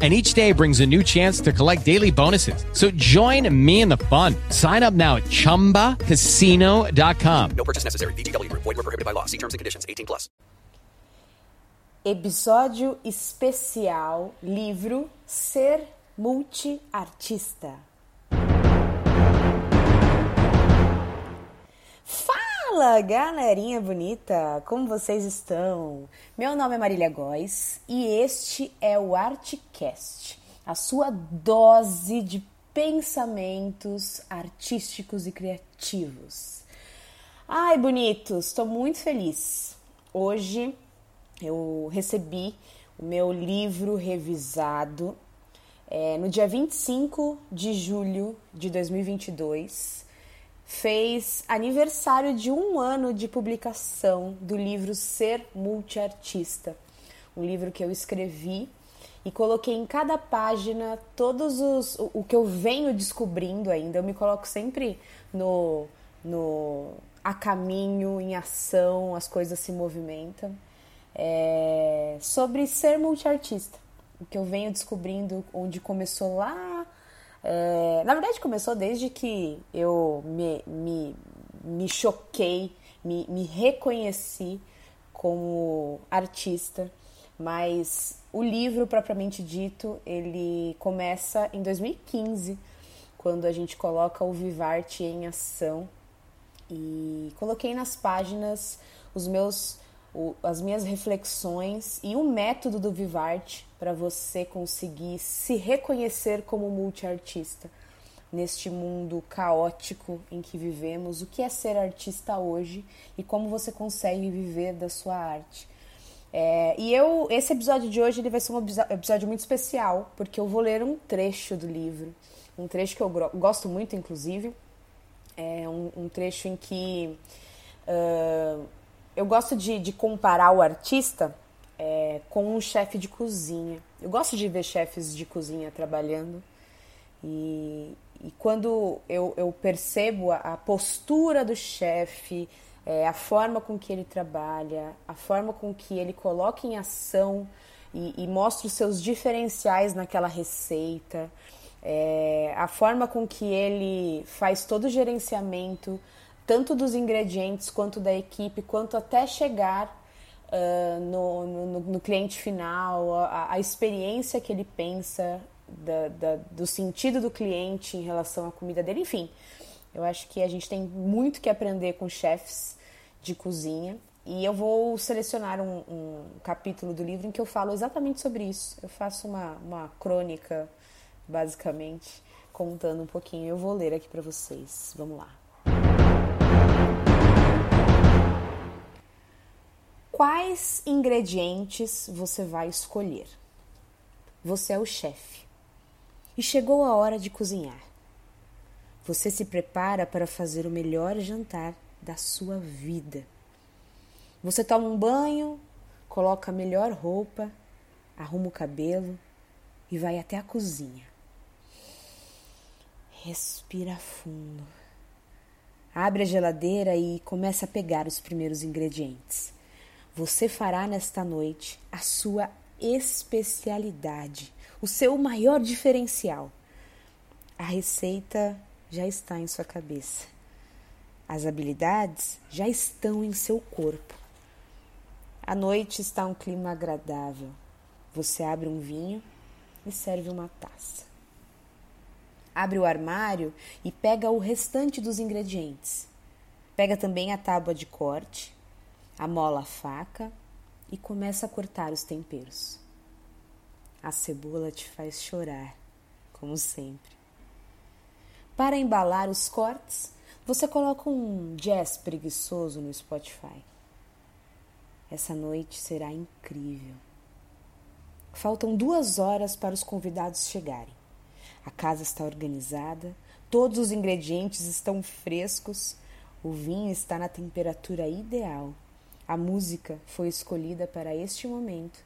And each day brings a new chance to collect daily bonuses. So join me in the fun. Sign up now at chumbacasino.com. No purchase necessary. VGW Group. Void were prohibited by law. See terms and conditions. 18 plus. Episódio especial livro Ser Multiartista. Fala, galerinha bonita! Como vocês estão? Meu nome é Marília Góes e este é o Artcast, a sua dose de pensamentos artísticos e criativos. Ai, bonitos, estou muito feliz. Hoje eu recebi o meu livro revisado é, no dia 25 de julho de 2022. Fez aniversário de um ano de publicação do livro Ser Multiartista, um livro que eu escrevi e coloquei em cada página todos os o, o que eu venho descobrindo ainda. Eu me coloco sempre no, no a caminho, em ação, as coisas se movimentam. É, sobre ser multiartista, o que eu venho descobrindo, onde começou lá. É, na verdade, começou desde que eu me, me, me choquei, me, me reconheci como artista, mas o livro propriamente dito, ele começa em 2015, quando a gente coloca o Vivarte em ação. E coloquei nas páginas os meus o, as minhas reflexões e o método do Vivarte para você conseguir se reconhecer como multiartista neste mundo caótico em que vivemos, o que é ser artista hoje e como você consegue viver da sua arte. É, e eu, esse episódio de hoje ele vai ser um episódio muito especial porque eu vou ler um trecho do livro, um trecho que eu gosto muito, inclusive, é um, um trecho em que uh, eu gosto de, de, comparar o artista é, com um chefe de cozinha. Eu gosto de ver chefes de cozinha trabalhando e, e quando eu, eu percebo a, a, postura do chefe, é, a forma com que ele trabalha, a forma com que ele coloca em ação e, e mostra os seus diferenciais naquela receita, é, a forma com que ele faz todo o gerenciamento, tanto dos ingredientes quanto da equipe, quanto até chegar uh, no, no, no, cliente final, a, a, experiência que ele pensa da, da, do sentido do cliente em relação à comida dele, enfim. Eu acho que a gente tem muito que aprender com chefs de cozinha. E eu vou selecionar um, um capítulo do livro em que eu falo exatamente sobre isso. Eu faço uma, uma crônica basicamente, contando um pouquinho. Eu vou ler aqui para vocês. Vamos lá. Quais ingredientes você vai escolher? Você é o chefe e chegou a hora de cozinhar. Você se prepara para fazer o melhor jantar da sua vida. Você toma um banho, coloca a melhor roupa, arruma o cabelo e vai até a cozinha. Respira fundo. Abre a geladeira e começa a pegar os primeiros ingredientes. Você fará nesta noite a sua especialidade, o seu maior diferencial. A receita já está em sua cabeça. As habilidades já estão em seu corpo. A noite está um clima agradável. Você abre um vinho e serve uma taça. Abre o armário e pega o restante dos ingredientes. Pega também a tábua de corte, amola a faca e começa a cortar os temperos. A cebola te faz chorar, como sempre. Para embalar os cortes, você coloca um jazz preguiçoso no Spotify. Essa noite será incrível. Faltam duas horas para os convidados chegarem. A casa está organizada, todos os ingredientes estão frescos, o vinho está na temperatura ideal. A música foi escolhida para este momento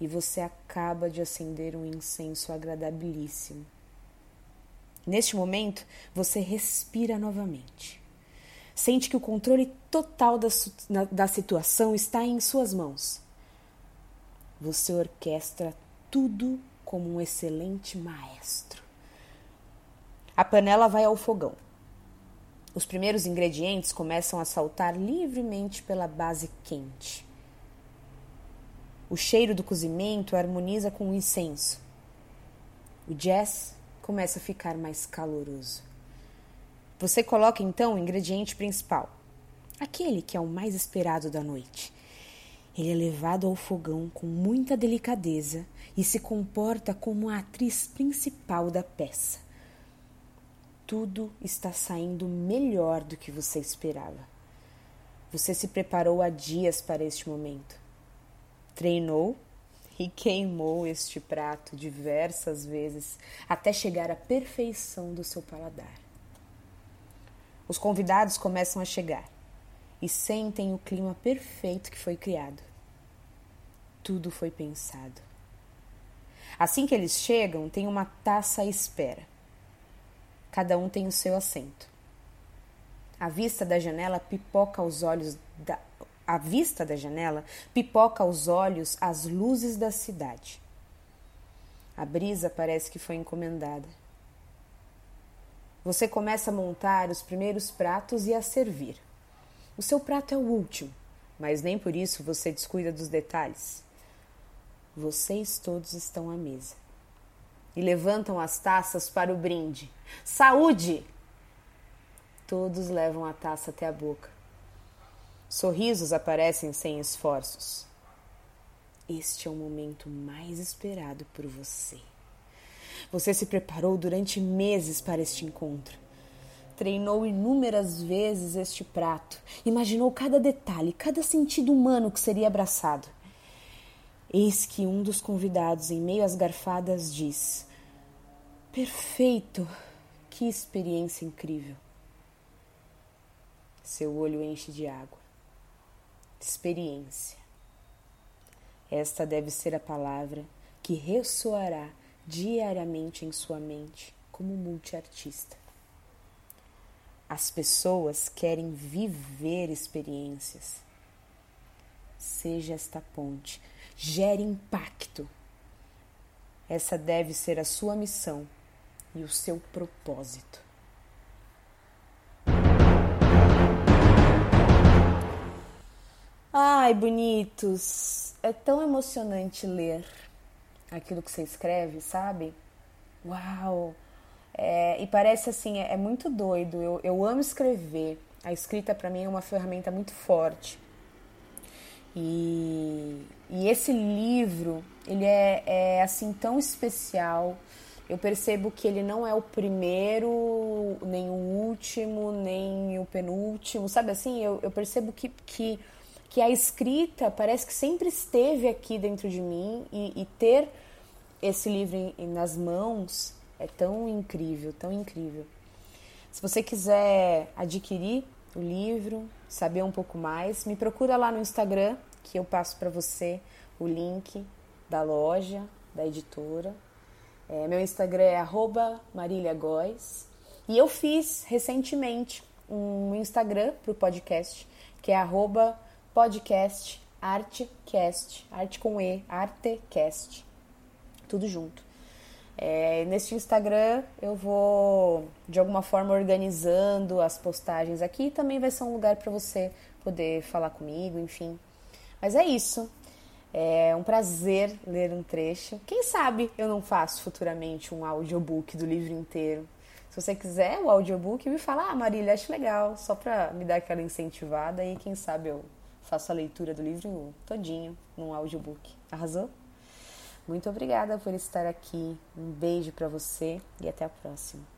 e você acaba de acender um incenso agradabilíssimo. Neste momento, você respira novamente. Sente que o controle total da, da situação está em suas mãos. Você orquestra tudo como um excelente maestro. A panela vai ao fogão. Os primeiros ingredientes começam a saltar livremente pela base quente. O cheiro do cozimento harmoniza com o incenso. O jazz começa a ficar mais caloroso. Você coloca então o ingrediente principal, aquele que é o mais esperado da noite. Ele é levado ao fogão com muita delicadeza e se comporta como a atriz principal da peça. Tudo está saindo melhor do que você esperava. Você se preparou há dias para este momento. Treinou e queimou este prato diversas vezes até chegar à perfeição do seu paladar. Os convidados começam a chegar e sentem o clima perfeito que foi criado. Tudo foi pensado. Assim que eles chegam, tem uma taça à espera. Cada um tem o seu assento. A vista da janela pipoca aos olhos da, à vista da janela, pipoca aos olhos as luzes da cidade. A brisa parece que foi encomendada. Você começa a montar os primeiros pratos e a servir. O seu prato é o último, mas nem por isso você descuida dos detalhes. Vocês todos estão à mesa e levantam as taças para o brinde. Saúde! Todos levam a taça até a boca. Sorrisos aparecem sem esforços. Este é o momento mais esperado por você. Você se preparou durante meses para este encontro. Treinou inúmeras vezes este prato, imaginou cada detalhe, cada sentido humano que seria abraçado. Eis que um dos convidados, em meio às garfadas, diz: Perfeito! Que experiência incrível! Seu olho enche de água experiência. Esta deve ser a palavra que ressoará diariamente em sua mente como multiartista. As pessoas querem viver experiências. Seja esta ponte, gere impacto. Essa deve ser a sua missão e o seu propósito. Ai, bonitos! É tão emocionante ler aquilo que você escreve, sabe? Uau! É, e parece assim, é, é muito doido. Eu, eu amo escrever. A escrita para mim é uma ferramenta muito forte. E, e esse livro, ele é, é assim tão especial. Eu percebo que ele não é o primeiro, nem o último, nem o penúltimo, sabe assim? Eu, eu percebo que, que que a escrita parece que sempre esteve aqui dentro de mim e, e ter esse livro nas mãos é tão incrível, tão incrível. Se você quiser adquirir o livro, saber um pouco mais, me procura lá no Instagram que eu passo para você o link da loja, da editora. É, meu Instagram é @maríliagóis e eu fiz recentemente um Instagram para o podcast que é arroba podcast Artcast, arte com E, Artecast, tudo junto. É, neste Instagram eu vou de alguma forma organizando as postagens aqui também vai ser um lugar para você poder falar comigo, enfim. Mas é isso. É um prazer ler um trecho. Quem sabe eu não faço futuramente um audiobook do livro inteiro. Se você quiser o audiobook, me fala, ah, Marília, acho legal, só pra me dar aquela incentivada e quem sabe eu faço a leitura do livro todinho num audiobook. Arrasou? Muito obrigada por estar aqui. Um beijo para você e até a próxima.